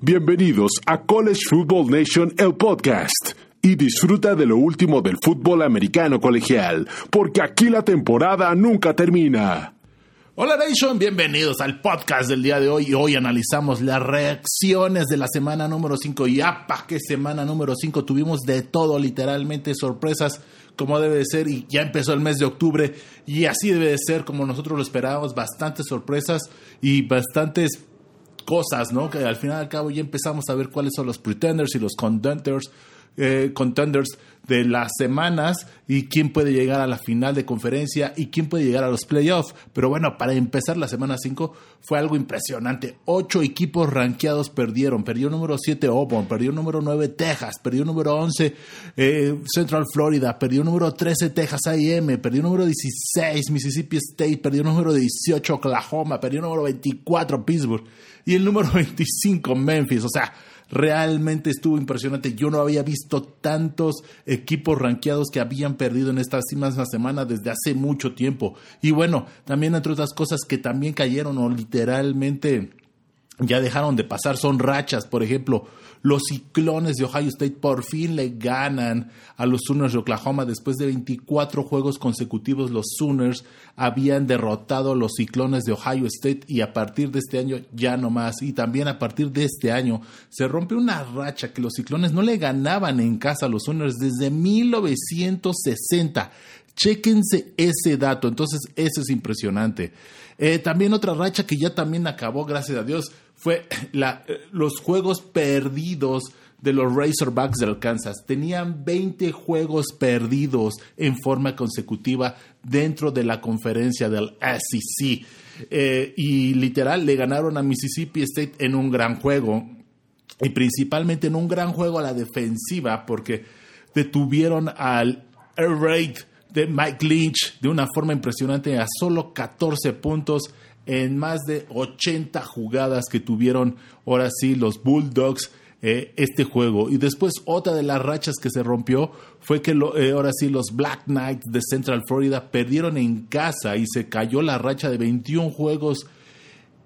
Bienvenidos a College Football Nation, el podcast. Y disfruta de lo último del fútbol americano colegial, porque aquí la temporada nunca termina. Hola Nation, bienvenidos al podcast del día de hoy. Hoy analizamos las reacciones de la semana número 5. Y apa, qué semana número 5. Tuvimos de todo, literalmente sorpresas como debe de ser. Y ya empezó el mes de octubre. Y así debe de ser como nosotros lo esperábamos. Bastantes sorpresas y bastantes cosas, ¿no? Que al final y al cabo ya empezamos a ver cuáles son los pretenders y los contenders eh, contenders de las semanas y quién puede llegar a la final de conferencia y quién puede llegar a los playoffs. Pero bueno, para empezar la semana 5 fue algo impresionante. Ocho equipos rankeados perdieron. Perdió número 7 Auburn, perdió número 9 Texas, perdió número 11 eh, Central Florida, perdió número 13 Texas A&M, perdió número 16 Mississippi State, perdió número 18 Oklahoma, perdió número 24 Pittsburgh y el número 25 Memphis. O sea, realmente estuvo impresionante. Yo no había visto tantos equipos rankeados que habían perdido en esta misma semana desde hace mucho tiempo. Y bueno, también entre otras cosas que también cayeron o literalmente ya dejaron de pasar son rachas. Por ejemplo, los ciclones de Ohio State por fin le ganan a los Sooners de Oklahoma. Después de 24 juegos consecutivos, los Sooners habían derrotado a los ciclones de Ohio State y a partir de este año ya no más. Y también a partir de este año se rompe una racha que los ciclones no le ganaban en casa a los Sooners desde 1960. Chéquense ese dato. Entonces, eso es impresionante. Eh, también otra racha que ya también acabó, gracias a Dios, fue la, los juegos perdidos de los Razorbacks de Kansas. Tenían 20 juegos perdidos en forma consecutiva dentro de la conferencia del SEC. Eh, y literal le ganaron a Mississippi State en un gran juego. Y principalmente en un gran juego a la defensiva porque detuvieron al air raid de Mike Lynch de una forma impresionante a solo 14 puntos en más de 80 jugadas que tuvieron ahora sí los Bulldogs eh, este juego. Y después otra de las rachas que se rompió fue que eh, ahora sí los Black Knights de Central Florida perdieron en casa y se cayó la racha de 21 juegos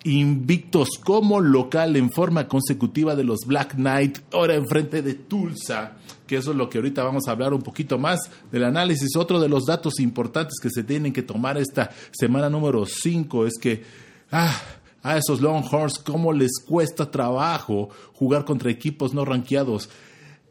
invictos como local en forma consecutiva de los Black Knight, ahora enfrente de Tulsa, que eso es lo que ahorita vamos a hablar un poquito más del análisis. Otro de los datos importantes que se tienen que tomar esta semana número 5 es que ah, a esos Longhorns cómo les cuesta trabajo jugar contra equipos no rankeados.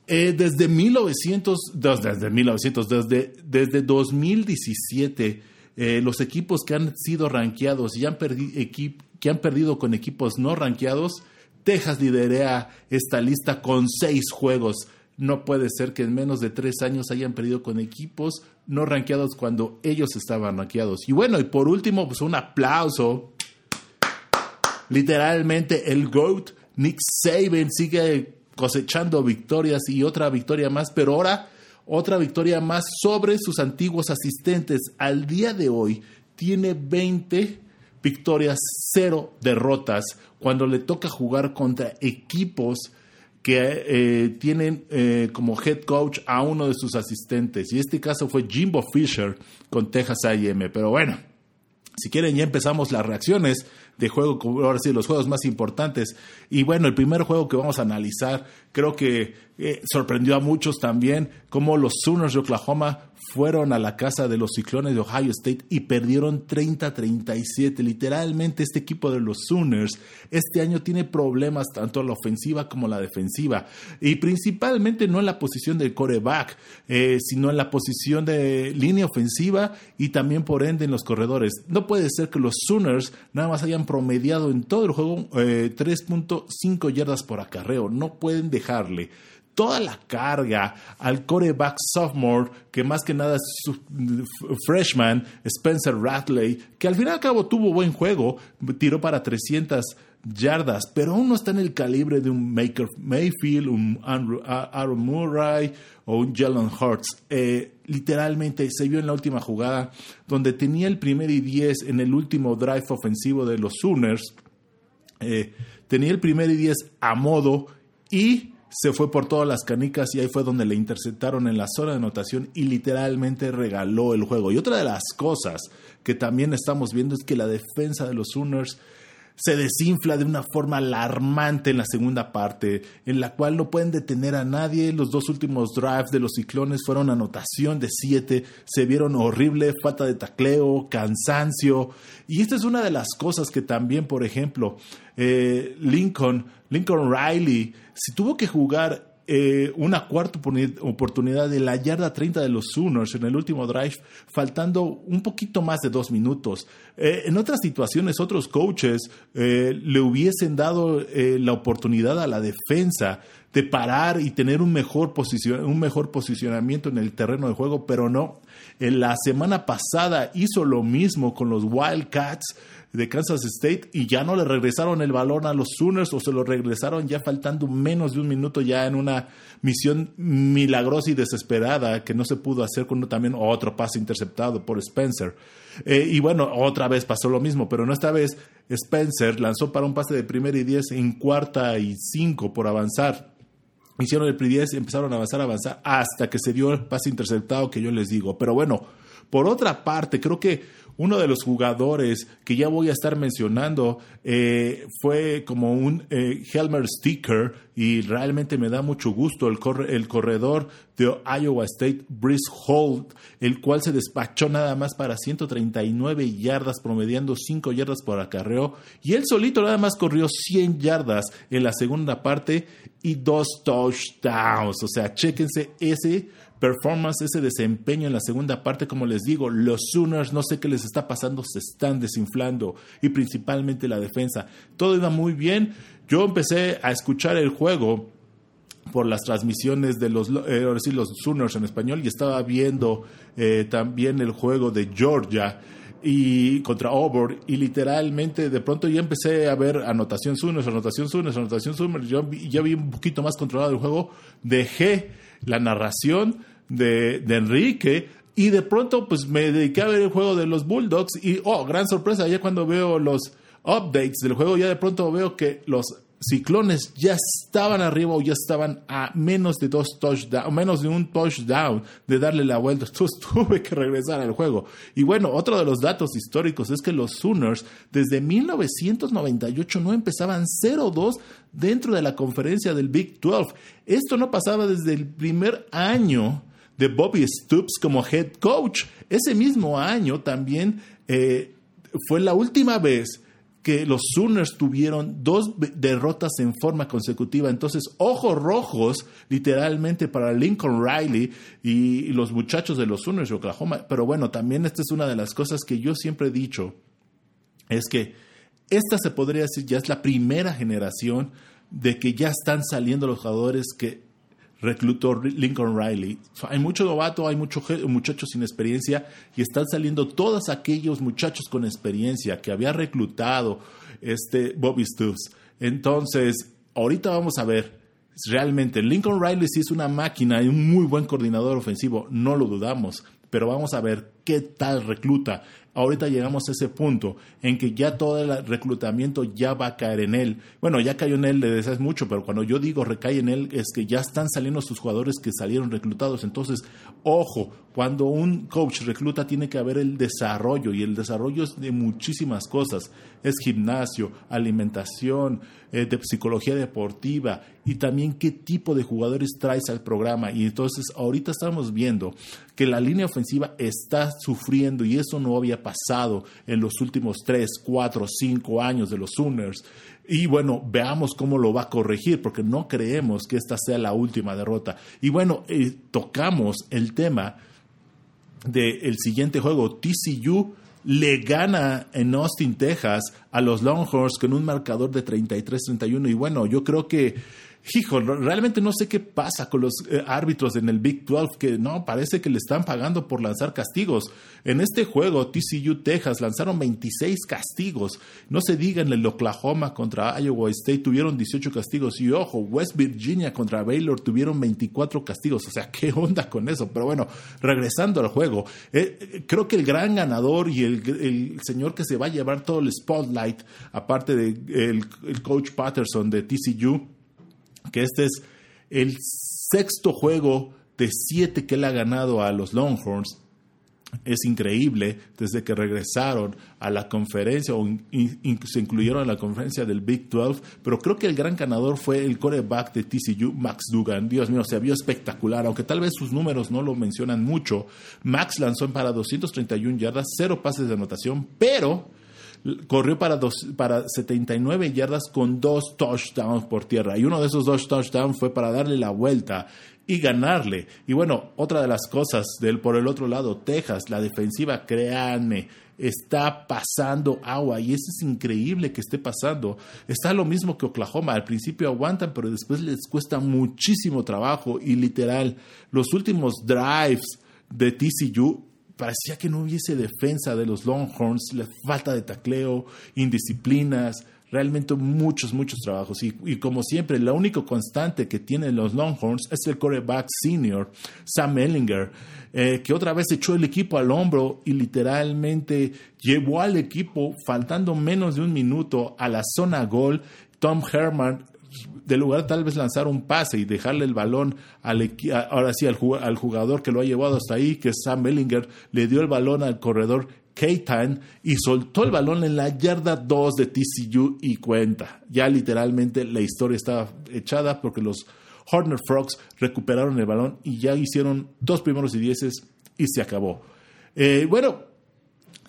Eh, desde 1900, desde 1900, desde, desde 2017, eh, los equipos que han sido rankeados y han que han perdido con equipos no rankeados, Texas lidera esta lista con seis juegos. No puede ser que en menos de tres años hayan perdido con equipos no rankeados cuando ellos estaban rankeados. Y bueno, y por último, pues un aplauso. Literalmente el GOAT, Nick Saban, sigue cosechando victorias y otra victoria más, pero ahora otra victoria más sobre sus antiguos asistentes. Al día de hoy tiene 20 victorias, cero derrotas cuando le toca jugar contra equipos que eh, tienen eh, como head coach a uno de sus asistentes. Y este caso fue Jimbo Fisher con Texas AM. Pero bueno, si quieren ya empezamos las reacciones de juego, ahora sí, los juegos más importantes. Y bueno, el primer juego que vamos a analizar creo que eh, sorprendió a muchos también, como los Sooners de Oklahoma fueron a la casa de los Ciclones de Ohio State y perdieron 30-37. Literalmente este equipo de los Sooners este año tiene problemas tanto en la ofensiva como en la defensiva. Y principalmente no en la posición del coreback, eh, sino en la posición de línea ofensiva y también por ende en los corredores. No puede ser que los Sooners nada más hayan promediado en todo el juego 3.5 eh, yardas por acarreo. No pueden dejarle toda la carga al coreback sophomore, que más que nada es freshman, Spencer Ratley, que al fin y al cabo tuvo buen juego, tiró para 300 yardas, pero aún no está en el calibre de un Maker Mayfield, un Aaron Murray o un Jalen Hurts. Eh, literalmente se vio en la última jugada, donde tenía el primer y 10 en el último drive ofensivo de los Sooners. Eh, tenía el primer y 10 a modo y se fue por todas las canicas y ahí fue donde le interceptaron en la zona de anotación y literalmente regaló el juego. Y otra de las cosas que también estamos viendo es que la defensa de los Sooners se desinfla de una forma alarmante en la segunda parte, en la cual no pueden detener a nadie. Los dos últimos drives de los ciclones fueron anotación de siete, se vieron horrible, falta de tacleo, cansancio. Y esta es una de las cosas que también, por ejemplo, eh, Lincoln, Lincoln Riley, si tuvo que jugar eh, una cuarta oportunidad de la yarda 30 de los Sooners en el último drive, faltando un poquito más de dos minutos. Eh, en otras situaciones, otros coaches eh, le hubiesen dado la oportunidad a la defensa de parar y tener un mejor, un mejor posicionamiento en el terreno de juego, pero no. En la semana pasada hizo lo mismo con los Wildcats de Kansas State y ya no le regresaron el balón a los Sooners o se lo regresaron ya faltando menos de un minuto ya en una misión milagrosa y desesperada que no se pudo hacer con también otro pase interceptado por Spencer. Eh, y bueno, otra vez pasó lo mismo, pero no esta vez Spencer lanzó para un pase de primera y diez en cuarta y cinco por avanzar. Hicieron el pri empezaron a avanzar, a avanzar, hasta que se dio el pase interceptado que yo les digo. Pero bueno, por otra parte, creo que uno de los jugadores que ya voy a estar mencionando eh, fue como un eh, Helmer Sticker y realmente me da mucho gusto el, el corredor de Iowa State, Brice Holt, el cual se despachó nada más para 139 yardas, promediando 5 yardas por acarreo y él solito nada más corrió 100 yardas en la segunda parte y dos touchdowns. O sea, chéquense ese performance, ese desempeño en la segunda parte, como les digo, los Sooners no sé qué les está pasando, se están desinflando y principalmente la defensa. Todo iba muy bien. Yo empecé a escuchar el juego por las transmisiones de los, eh, los Sooners en español y estaba viendo eh, también el juego de Georgia y contra Auburn y literalmente de pronto ya empecé a ver anotación Sooners, anotación Sooners, anotación Sooners, yo ya vi un poquito más controlado el juego, dejé la narración de, Enrique y de pronto pues me dediqué a ver el juego de los Bulldogs y oh, gran sorpresa, ya cuando veo los updates del juego ya de pronto veo que los Ciclones ya estaban arriba o ya estaban a menos de dos touchdowns, menos de un touchdown de darle la vuelta. Entonces tuve que regresar al juego. Y bueno, otro de los datos históricos es que los Sooners desde 1998 no empezaban 0-2 dentro de la conferencia del Big 12. Esto no pasaba desde el primer año de Bobby Stoops como head coach. Ese mismo año también eh, fue la última vez que los Sooners tuvieron dos derrotas en forma consecutiva. Entonces, ojos rojos, literalmente, para Lincoln Riley y, los muchachos de los Sooners de Oklahoma. Pero bueno, también esta es una de las cosas que yo siempre he dicho, es que esta se podría decir ya es la primera generación de que ya están saliendo los jugadores que reclutó Lincoln Riley. Hay mucho novato, hay muchos muchachos sin experiencia y están saliendo todos aquellos muchachos con experiencia que había reclutado este Bobby Stoops. Entonces, ahorita vamos a ver realmente Lincoln Riley sí es una máquina y un muy buen coordinador ofensivo, no lo dudamos, pero vamos a ver qué tal recluta ahorita llegamos a ese punto en que ya todo el reclutamiento ya va a caer en él. Bueno, ya cayó en él, le deseas mucho, pero cuando yo digo recae en él es que ya están saliendo sus jugadores que salieron reclutados. Entonces, ojo, cuando un coach recluta tiene que haber el desarrollo y el desarrollo es de muchísimas cosas. Es gimnasio, alimentación, eh, de psicología deportiva y también qué tipo de jugadores traes al programa. Y entonces ahorita estamos viendo que la línea ofensiva está sufriendo y eso no había pasado en los últimos 3, 4, 5 años de los Sooners. Y bueno, veamos cómo lo va a corregir, porque no creemos que esta sea la última derrota. Y bueno, eh, tocamos el tema del siguiente juego, TCU le gana en Austin, Texas, a los Longhorns con un marcador de 33-31. Y bueno, yo creo que hijo, realmente no sé qué pasa con los eh, árbitros en el Big 12, que no, parece que le están pagando por lanzar castigos. En este juego, TCU Texas lanzaron 26 castigos. No se diga en el Oklahoma contra Iowa State tuvieron 18 castigos. Y ojo, West Virginia contra Baylor tuvieron 24 castigos. O sea, ¿qué onda con eso? Pero bueno, regresando al juego, eh, creo que el gran ganador y el, señor que se va a llevar todo el spotlight, aparte del de el coach Patterson de TCU, que este es el sexto juego de siete que él ha ganado a los Longhorns. es increíble desde que regresaron a la conferencia o se incluyeron en la conferencia del Big 12, pero creo que el gran ganador fue el coreback de TCU, Max Dugan. Dios mío, se vio espectacular, aunque tal vez sus números no lo mencionan mucho. Max lanzó para 231 yardas, cero pases de anotación, pero corrió para, dos, para 79 yardas con dos touchdowns por tierra. Y uno de esos dos touchdowns fue para darle la vuelta y ganarle. Y bueno, otra de las cosas del por el otro lado, Texas, la defensiva, créanme, está pasando agua y eso es increíble que esté pasando. Está lo mismo que Oklahoma, al principio aguantan, pero después les cuesta muchísimo trabajo y literal, los últimos drives de TCU parecía que no hubiese defensa de los Longhorns, la falta de tacleo, indisciplinas, realmente muchos, muchos trabajos. Y, como siempre, la única constante que tienen los Longhorns es el quarterback senior, Sam Ellinger, eh, que otra vez echó el equipo al hombro y literalmente llevó al equipo, faltando menos de un minuto, a la zona gol. Tom Herman de lugar tal vez lanzar un pase y dejarle el balón al ahora sí al, jugador que lo ha llevado hasta ahí, que es Sam Ellinger, le dio el balón al corredor Keitan y soltó el balón en la yarda 2 de TCU y cuenta. Ya literalmente la historia estaba echada porque los Horner Frogs recuperaron el balón y ya hicieron dos primeros y dieces y se acabó. Eh, bueno,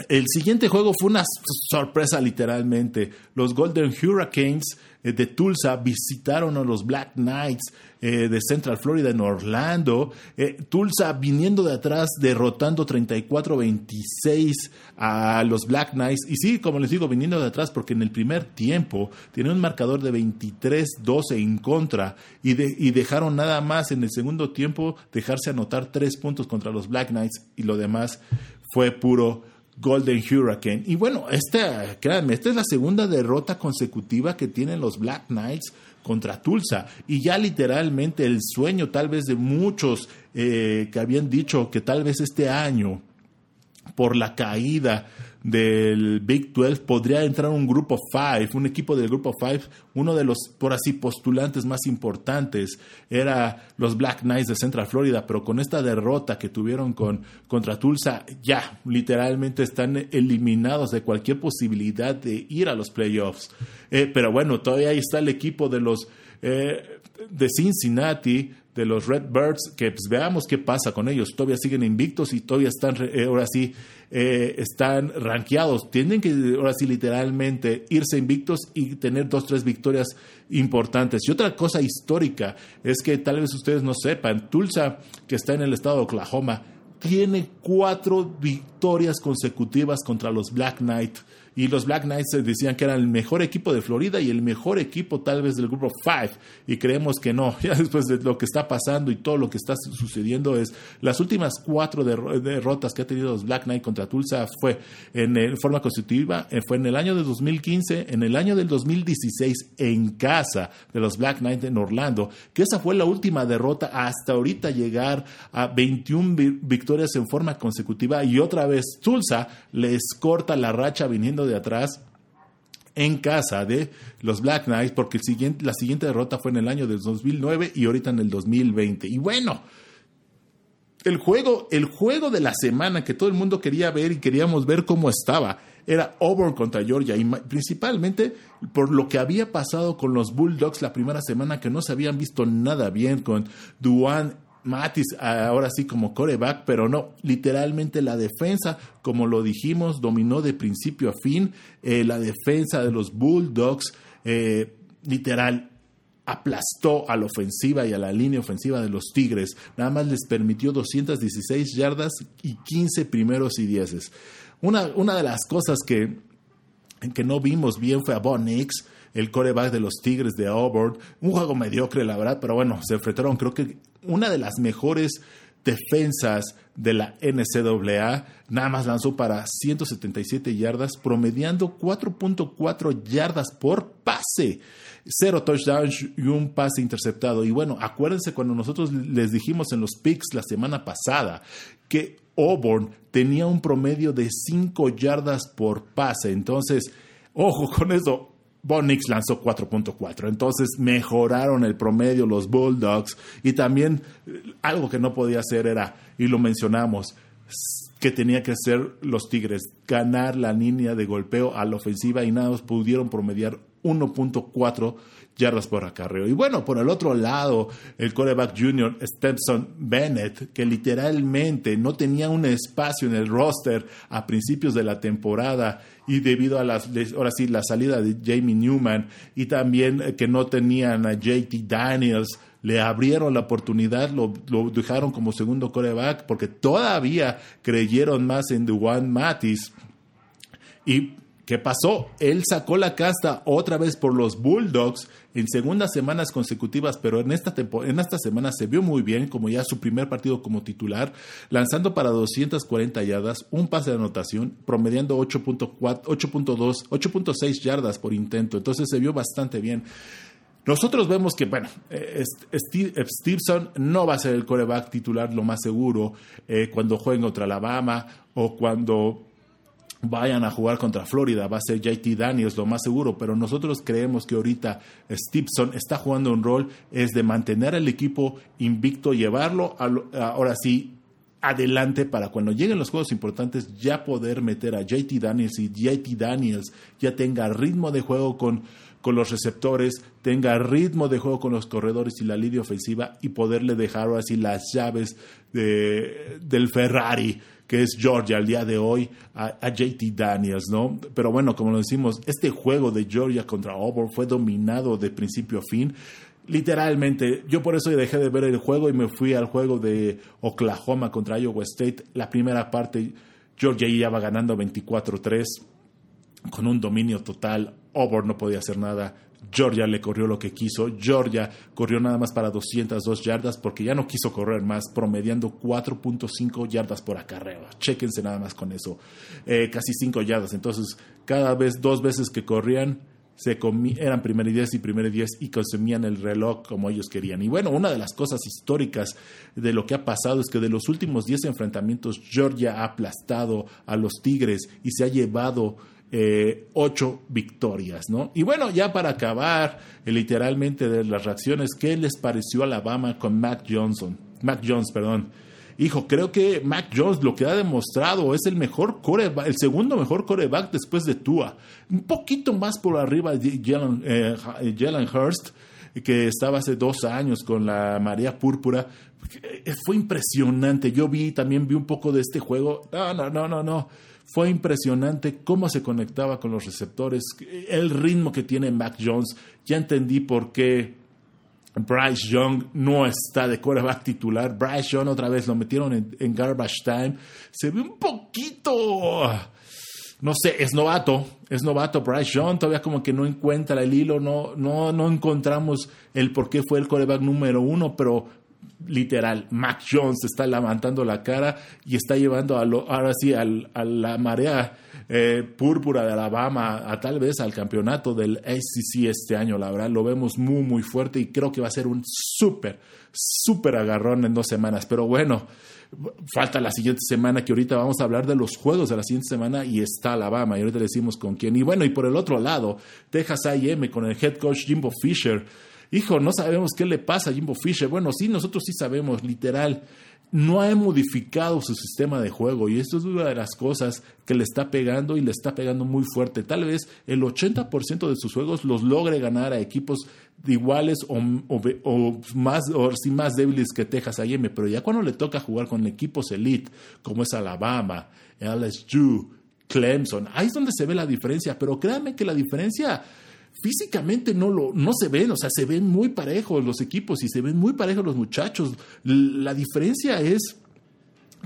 el siguiente juego fue una sorpresa literalmente. Los Golden Hurricanes eh, de Tulsa visitaron a los Black Knights eh, de Central Florida en Orlando. Eh, Tulsa viniendo de atrás, derrotando 34-26 a los Black Knights. Y sí, como les digo, viniendo de atrás porque en el primer tiempo tiene un marcador de 23-12 en contra y, y dejaron nada más en el segundo tiempo dejarse anotar tres puntos contra los Black Knights y lo demás fue puro Golden Hurricane. Y bueno, esta, créanme, esta es la segunda derrota consecutiva que tienen los Black Knights contra Tulsa. Y ya literalmente el sueño tal vez de muchos eh, que habían dicho que tal vez este año, por la caída del Big 12 podría entrar un grupo 5, un equipo del grupo 5, uno de los, por así, postulantes más importantes era los Black Knights de Central Florida, pero con esta derrota que tuvieron con, contra Tulsa, ya literalmente están eliminados de cualquier posibilidad de ir a los playoffs. Eh, pero bueno, todavía ahí está el equipo de los eh, de Cincinnati, de los Redbirds, que pues, veamos qué pasa con ellos. Todavía siguen invictos y todavía están, eh, ahora sí, eh, están rankeados. Tienen que, ahora sí, literalmente irse invictos y tener dos, tres victorias importantes. Y otra cosa histórica es que tal vez ustedes no sepan, Tulsa, que está en el estado de Oklahoma, tiene cuatro victorias consecutivas contra los Black Knights y los Black Knights decían que eran el mejor equipo de Florida y el mejor equipo tal vez del grupo 5 y creemos que no, ya después de lo que está pasando y todo lo que está sucediendo es las últimas cuatro derrotas que ha tenido los Black Knights contra Tulsa fue en, forma constitutiva, eh, fue en el año de 2015, en el año del 2016 en casa de los Black Knights en Orlando, que esa fue la última derrota hasta ahorita llegar a 21 victorias en forma consecutiva. Y otra vez Tulsa les corta la racha viniendo de atrás en casa de los Black Knights porque el siguiente, la siguiente derrota fue en el año del 2009 y ahorita en el 2020. Y bueno, el juego, el juego de la semana que todo el mundo quería ver y queríamos ver cómo estaba era Auburn contra Georgia y principalmente por lo que había pasado con los Bulldogs la primera semana que no se habían visto nada bien con Duan Matis ahora sí como coreback, pero no, literalmente la defensa, como lo dijimos, dominó de principio a fin. Eh, la defensa de los Bulldogs, eh, literal, aplastó a la ofensiva y a la línea ofensiva de los Tigres. Nada más les permitió 216 yardas y 15 primeros y dieces. Una, una de las cosas que, que no vimos bien fue a Bon Nix, el coreback de los Tigres de Auburn. Un juego mediocre, la verdad, pero bueno, se enfrentaron creo que una de las mejores defensas de la NCAA, nada más lanzó para 177 yardas, promediando 4.4 yardas por pase, cero touchdowns y un pase interceptado. Y bueno, acuérdense cuando nosotros les dijimos en los picks la semana pasada que Auburn tenía un promedio de 5 yardas por pase. Entonces, ojo con eso, Bonix lanzó 4.4, entonces mejoraron el promedio los Bulldogs y también eh, algo que no podía hacer era, y lo mencionamos, que tenía que hacer los Tigres, ganar la línea de golpeo a la ofensiva y nada pudieron promediar 1.4 yardas por acarreo. Y bueno, por el otro lado, el coreback junior Stetson Bennett, que literalmente no tenía un espacio en el roster a principios de la temporada y debido a las, ahora sí, la salida de Jamie Newman y también eh, que no tenían a JT Daniels, le abrieron la oportunidad, lo, dejaron como segundo coreback porque todavía creyeron más en Duane Matis. Y ¿Qué pasó? Él sacó la casta otra vez por los Bulldogs en segundas semanas consecutivas, pero en esta, en esta semana se vio muy bien, como ya su primer partido como titular, lanzando para 240 yardas, un pase de anotación, promediando 8.2, 8.6 yardas por intento. Entonces se vio bastante bien. Nosotros vemos que, bueno, eh, Stevenson no va a ser el coreback titular, lo más seguro, eh, cuando jueguen contra Alabama o cuando vayan a jugar contra Florida, va a ser JT Daniels lo más seguro, pero nosotros creemos que ahorita Stevenson está jugando un rol es de mantener al equipo invicto, llevarlo ahora sí adelante para cuando lleguen los juegos importantes ya poder meter a JT Daniels y JT Daniels ya tenga ritmo de juego con, con los receptores, tenga ritmo de juego con los corredores y la línea ofensiva y poderle dejar así las llaves de, del Ferrari que es Georgia al día de hoy a, JT Daniels, ¿no? Pero bueno, como lo decimos, este juego de Georgia contra Auburn fue dominado de principio a fin. Literalmente, yo por eso dejé de ver el juego y me fui al juego de Oklahoma contra Iowa State. La primera parte, Georgia ya iba ganando 24-3 con un dominio total. Auburn no podía hacer nada. Georgia le corrió lo que quiso. Georgia corrió nada más para 202 yardas porque ya no quiso correr más, promediando 4.5 yardas por acarreo. Chéquense nada más con eso. Eh, casi 5 yardas. Entonces, cada vez, dos veces que corrían, eran primer y diez y primer y diez y consumían el reloj como ellos querían. Y bueno, una de las cosas históricas de lo que ha pasado es que de los últimos 10 enfrentamientos, Georgia ha aplastado a los Tigres y se ha llevado eh, ocho victorias, ¿no? Y bueno, ya para acabar eh, literalmente de las reacciones, ¿qué les pareció Alabama con Mac Johnson? Mac Jones, perdón. Hijo, creo que Mac Jones lo que ha demostrado es el mejor coreback, el segundo mejor coreback después de Tua. Un poquito más por arriba de Jalen, eh, Hurst, que estaba hace dos años con la María Púrpura. Fue impresionante. Yo vi, también vi un poco de este juego. No, no, no, no, no fue impresionante cómo se conectaba con los receptores, el ritmo que tiene Mac Jones. Ya entendí por qué Bryce Young no está de quarterback titular. Bryce Young otra vez lo metieron en, garbage time. Se ve un poquito, no sé, es novato, es novato. Bryce Young todavía como que no encuentra el hilo, no, no, no encontramos el por qué fue el quarterback número uno, pero literal, Mac Jones está levantando la cara y está llevando a ahora sí a la marea eh, púrpura de Alabama a tal vez al campeonato del ACC este año. La verdad, lo vemos muy, muy fuerte y creo que va a ser un súper, súper agarrón en dos semanas. Pero bueno, falta la siguiente semana que ahorita vamos a hablar de los juegos de la siguiente semana y está Alabama y ahorita decimos con quién. Y bueno, y por el otro lado, Texas A&M con el head coach Jimbo Fisher hijo, no sabemos qué le pasa a Jimbo Fisher. Bueno, sí, nosotros sí sabemos, literal. No ha modificado su sistema de juego y esto es una de las cosas que le está pegando y le está pegando muy fuerte. Tal vez el 80% de sus juegos los logre ganar a equipos iguales o, más, o más débiles que Texas A&M, pero ya cuando le toca jugar con equipos elite como es Alabama, LSU, Clemson, ahí es donde se ve la diferencia, pero créanme que la diferencia físicamente no, lo, no se ven, o sea, se ven muy parejos los equipos y se ven muy parejos los muchachos. La diferencia es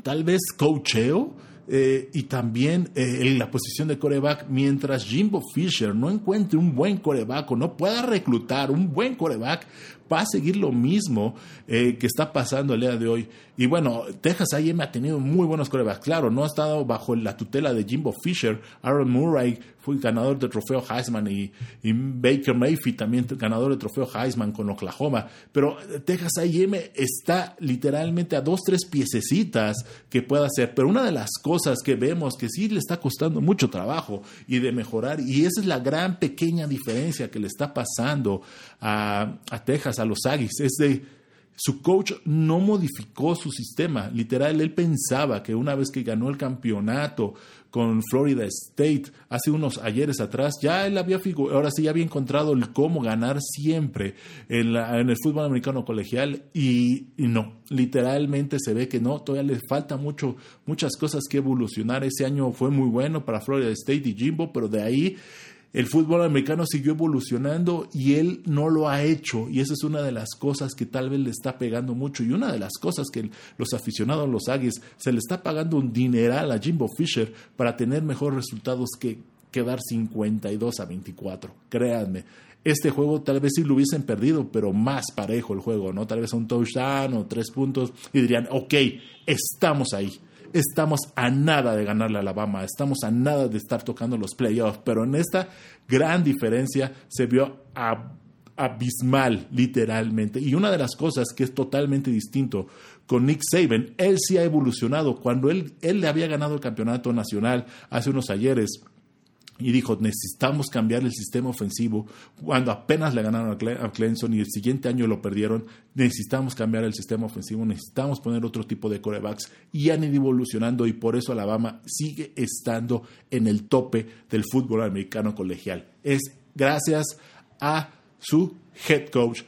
tal vez cocheo eh, y también eh, en la posición de coreback, mientras Jimbo Fisher no encuentre un buen coreback o no pueda reclutar un buen coreback, va a seguir lo mismo eh, que está pasando el día de hoy. Y bueno, Texas A&M ha tenido muy buenos corebacks. Claro, no ha estado bajo la tutela de Jimbo Fisher. Aaron Murray fue ganador del trofeo Heisman y, Baker Mayfield también ganador del trofeo Heisman con Oklahoma. Pero Texas A&M está literalmente a dos, tres piececitas que pueda hacer. Pero una de las cosas que vemos que sí le está costando mucho trabajo y de mejorar, y esa es la gran pequeña diferencia que le está pasando a, Texas a los Aggies. Es de su coach no modificó su sistema. Literal, él pensaba que una vez que ganó el campeonato con Florida State hace unos ayeres atrás, ya él había ahora sí ya había encontrado el cómo ganar siempre en, el fútbol americano colegial y, no, literalmente se ve que no, todavía le falta mucho, muchas cosas que evolucionar. Ese año fue muy bueno para Florida State y Jimbo, pero de ahí el fútbol americano siguió evolucionando y él no lo ha hecho. Y esa es una de las cosas que tal vez le está pegando mucho. Y una de las cosas que los aficionados, los Aggies, se le está pagando un dineral a Jimbo Fisher para tener mejores resultados que quedar 52 a 24. Créanme. Este juego tal vez sí lo hubiesen perdido, pero más parejo el juego, ¿no? Tal vez un touchdown o tres puntos y dirían, ok, estamos ahí estamos a nada de ganarle a Alabama, estamos a nada de estar tocando los playoffs, pero en esta gran diferencia se vio abismal, literalmente. Y una de las cosas que es totalmente distinto con Nick Saban, él sí ha evolucionado. Cuando él, él le había ganado el campeonato nacional hace unos ayeres, y dijo, necesitamos cambiar el sistema ofensivo. Cuando apenas le ganaron a Clemson y el siguiente año lo perdieron, necesitamos cambiar el sistema ofensivo, necesitamos poner otro tipo de corebacks y han ido evolucionando y por eso Alabama sigue estando en el tope del fútbol americano colegial. Es gracias a su head coach,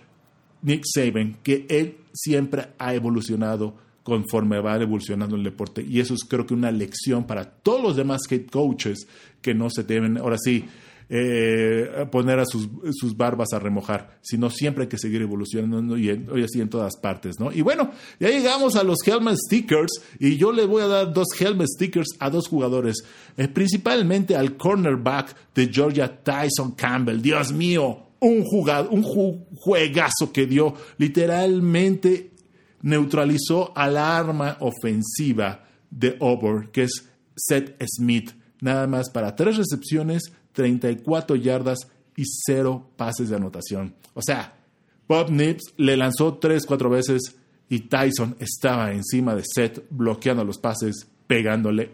Nick Saban, que él siempre ha evolucionado conforme va evolucionando el deporte. Y eso es creo que una lección para todos los demás head coaches que no se deben, ahora sí, eh, poner a sus, sus, barbas a remojar, sino siempre hay que seguir evolucionando y hoy así en todas partes, ¿no? Y bueno, ya llegamos a los helmet stickers y yo le voy a dar dos helmet stickers a dos jugadores, eh, principalmente al cornerback de Georgia, Tyson Campbell. Dios mío, un, jugado, un juegazo que dio literalmente neutralizó a la arma ofensiva de Auburn, que es Seth Smith, nada más para tres recepciones, 34 yardas y cero pases de anotación. O sea, Bob Nips le lanzó tres, cuatro veces y Tyson estaba encima de Seth bloqueando los pases, pegándole.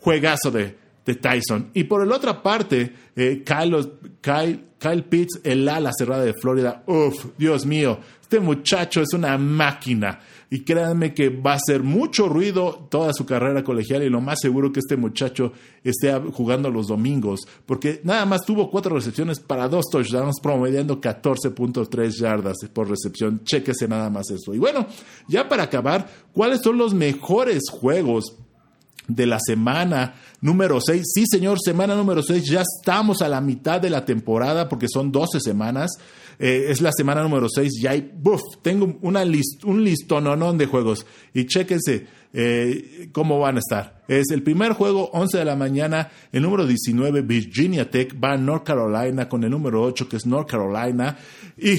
Juegazo de, de Tyson. Y por la otra parte, eh, Kyle, Kyle, Pitts, el ala cerrada de Florida. Uf, Dios mío, este muchacho es una máquina y créanme que va a hacer mucho ruido toda su carrera colegial y lo más seguro que este muchacho esté jugando los domingos, porque nada más tuvo cuatro recepciones para dos touchdowns, promediando 14.3 yardas por recepción. Chéquese nada más eso. Y bueno, ya para acabar, ¿cuáles son los mejores juegos de la semana número 6. Sí, señor, semana número 6. Ya estamos a la mitad de la temporada porque son 12 semanas. Eh, es la semana número 6. Ya hay, buf, tengo una list, un listononón de juegos. Y chéquense eh, cómo van a estar. Es el primer juego, 11 de la mañana. El número 19, Virginia Tech, va a North Carolina con el número 8, que es North Carolina. Y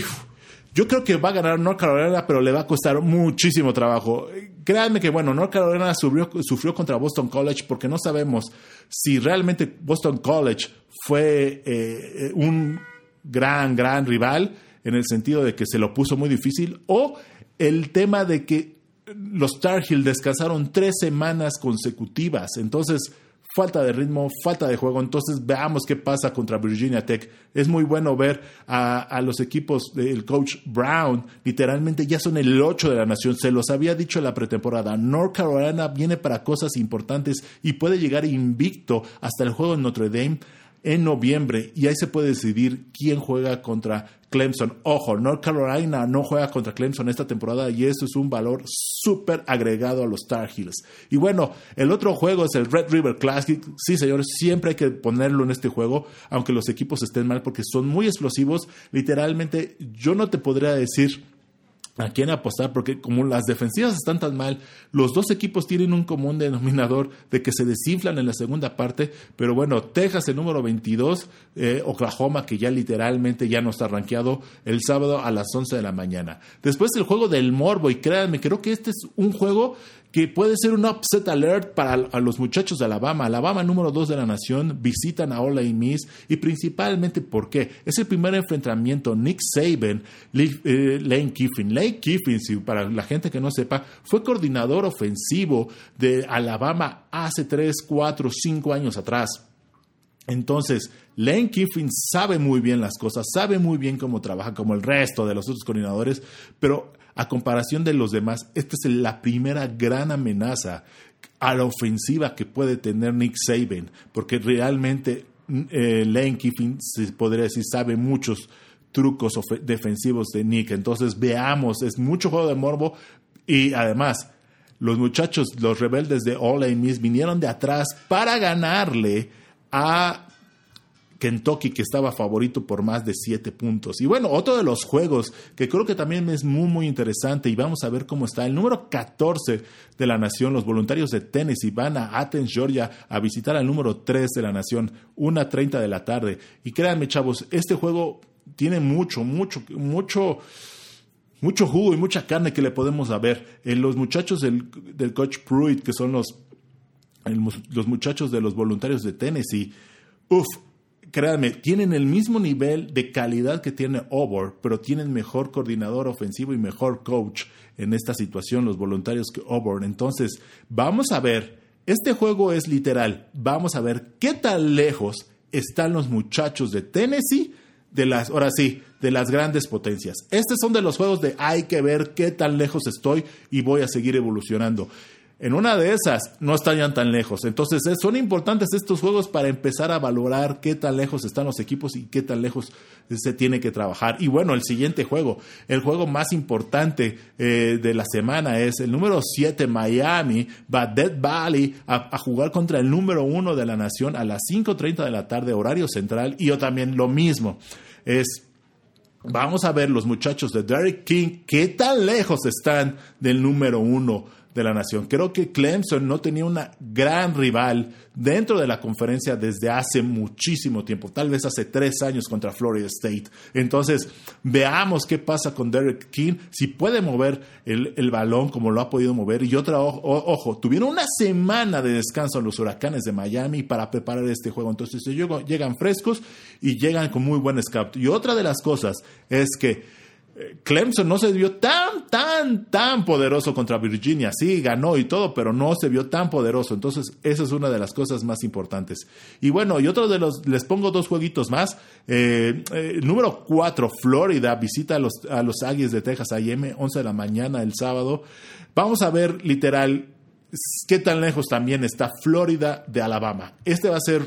yo creo que va a ganar North Carolina, pero le va a costar muchísimo trabajo. Créanme que, bueno, North Carolina sufrió, contra Boston College porque no sabemos si realmente Boston College fue eh, un gran, gran rival en el sentido de que se lo puso muy difícil o el tema de que los Tar Heel descansaron tres semanas consecutivas. Entonces, falta de ritmo, falta de juego. Entonces veamos qué pasa contra Virginia Tech. Es muy bueno ver a, los equipos del coach Brown, literalmente ya son el 8 de la nación. Se los había dicho en la pretemporada. North Carolina viene para cosas importantes y puede llegar invicto hasta el juego en Notre Dame en noviembre y ahí se puede decidir quién juega contra Clemson. Ojo, North Carolina no juega contra Clemson esta temporada y eso es un valor súper agregado a los Tar Heels. Y bueno, el otro juego es el Red River Classic. Sí, señores, siempre hay que ponerlo en este juego, aunque los equipos estén mal porque son muy explosivos. Literalmente, yo no te podría decir a quién apostar, porque como las defensivas están tan mal, los dos equipos tienen un común denominador de que se desinflan en la segunda parte, pero bueno, Texas el número 22, eh, Oklahoma que ya literalmente ya no está rankeado el sábado a las 11 de la mañana. Después el juego del Morbo, y créanme, creo que este es un juego que puede ser un upset alert para los muchachos de Alabama. Alabama, número dos de la nación, visitan a Ole Miss y principalmente porque es el primer enfrentamiento. Nick Saban, eh, Lane Kiffin. Lane Kiffin, para la gente que no sepa, fue coordinador ofensivo de Alabama hace tres, cuatro, cinco años atrás. Entonces, Lane Kiffin sabe muy bien las cosas, sabe muy bien cómo trabaja, como el resto de los otros coordinadores, pero a comparación de los demás, esta es la primera gran amenaza a la ofensiva que puede tener Nick Saban, porque realmente eh, Lane Kiffin, se podría decir, sabe muchos trucos defensivos de Nick. Entonces, veamos, es mucho juego de morbo y además los muchachos, los rebeldes de All Miss vinieron de atrás para ganarle a Kentucky, que estaba favorito por más de siete puntos. Y bueno, otro de los juegos que creo que también es muy, muy interesante y vamos a ver cómo está. El número 14 de la nación, los voluntarios de Tennessee van a Athens, Georgia, a visitar al número 3 de la nación, 1.30 de la tarde. Y créanme, chavos, este juego tiene mucho, mucho, mucho mucho jugo y mucha carne que le podemos ver. En los muchachos del, del coach Pruitt, que son los, los muchachos de los voluntarios de Tennessee, uff, créanme, tienen el mismo nivel de calidad que tiene Auburn, pero tienen mejor coordinador ofensivo y mejor coach en esta situación, los voluntarios que Auburn. Entonces, vamos a ver, este juego es literal, vamos a ver qué tan lejos están los muchachos de Tennessee de las, ahora sí, de las grandes potencias. Estos son de los juegos de hay que ver qué tan lejos estoy y voy a seguir evolucionando. En una de esas no estarían tan lejos. Entonces son importantes estos juegos para empezar a valorar qué tan lejos están los equipos y qué tan lejos se tiene que trabajar. Y bueno, el siguiente juego, el juego más importante eh, de la semana es el número 7 Miami, va Dead Valley a, jugar contra el número 1 de la nación a las 5.30 de la tarde, horario central. Y yo también lo mismo. Es Vamos a ver los muchachos de Derek King, qué tan lejos están del número uno de la nación. Creo que Clemson no tenía una gran rival dentro de la conferencia desde hace muchísimo tiempo, tal vez hace tres años contra Florida State. Entonces, veamos qué pasa con Derek King, si puede mover el, balón como lo ha podido mover. Y otra, ojo, tuvieron una semana de descanso los huracanes de Miami para preparar este juego. Entonces, llegan frescos y llegan con muy buen scout. Y otra de las cosas es que Clemson no se vio tan, tan, tan poderoso contra Virginia. Sí, ganó y todo, pero no se vio tan poderoso. Entonces, esa es una de las cosas más importantes. Y bueno, y otro de los, les pongo dos jueguitos más. Eh, eh, número cuatro, Florida visita a los, a los Aggies de Texas AM, 11 de la mañana el sábado. Vamos a ver literal qué tan lejos también está Florida de Alabama. Este va a ser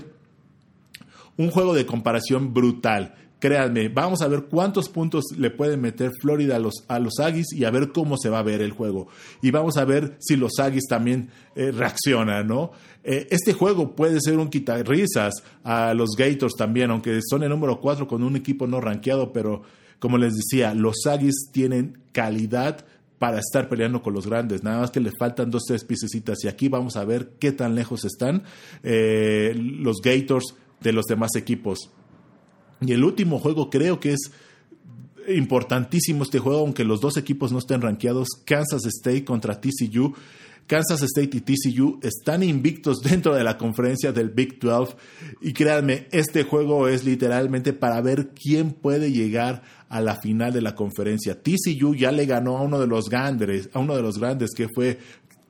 un juego de comparación brutal. Créanme, vamos a ver cuántos puntos le pueden meter Florida a los, a los Aggies y a ver cómo se va a ver el juego. Y vamos a ver si los Aggies también eh, reaccionan, ¿no? Eh, este juego puede ser un quitarrisas a los Gators también, aunque son el número 4 con un equipo no rankeado, pero como les decía, los Aggies tienen calidad para estar peleando con los grandes. Nada más que le faltan dos, tres piececitas. Y aquí vamos a ver qué tan lejos están eh, los Gators de los demás equipos. Y el último juego creo que es importantísimo este juego, aunque los dos equipos no estén rankeados, Kansas State contra TCU. Kansas State y TCU están invictos dentro de la conferencia del Big 12 y créanme, este juego es literalmente para ver quién puede llegar a la final de la conferencia. TCU ya le ganó a uno de los grandes, a uno de los grandes que fue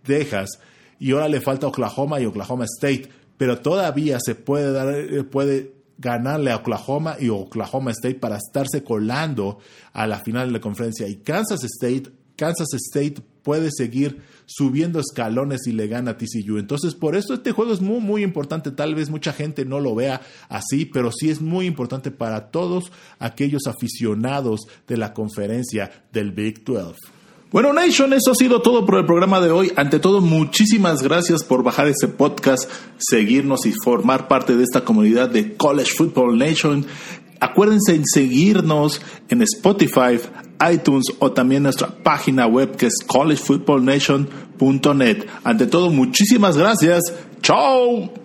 Texas y ahora le falta Oklahoma y Oklahoma State, pero todavía se puede dar eh, puede ganarle a Oklahoma y Oklahoma State para estarse colando a la final de la conferencia. Y Kansas State, Kansas State puede seguir subiendo escalones y le gana a TCU. Entonces, por eso este juego es muy, muy importante. Tal vez mucha gente no lo vea así, pero sí es muy importante para todos aquellos aficionados de la conferencia del Big 12. Bueno, Nation, eso ha sido todo por el programa de hoy. Ante todo, muchísimas gracias por bajar este podcast, seguirnos y formar parte de esta comunidad de College Football Nation. Acuérdense en seguirnos en Spotify, iTunes o también nuestra página web que es collegefootballnation.net. Ante todo, muchísimas gracias. Chao.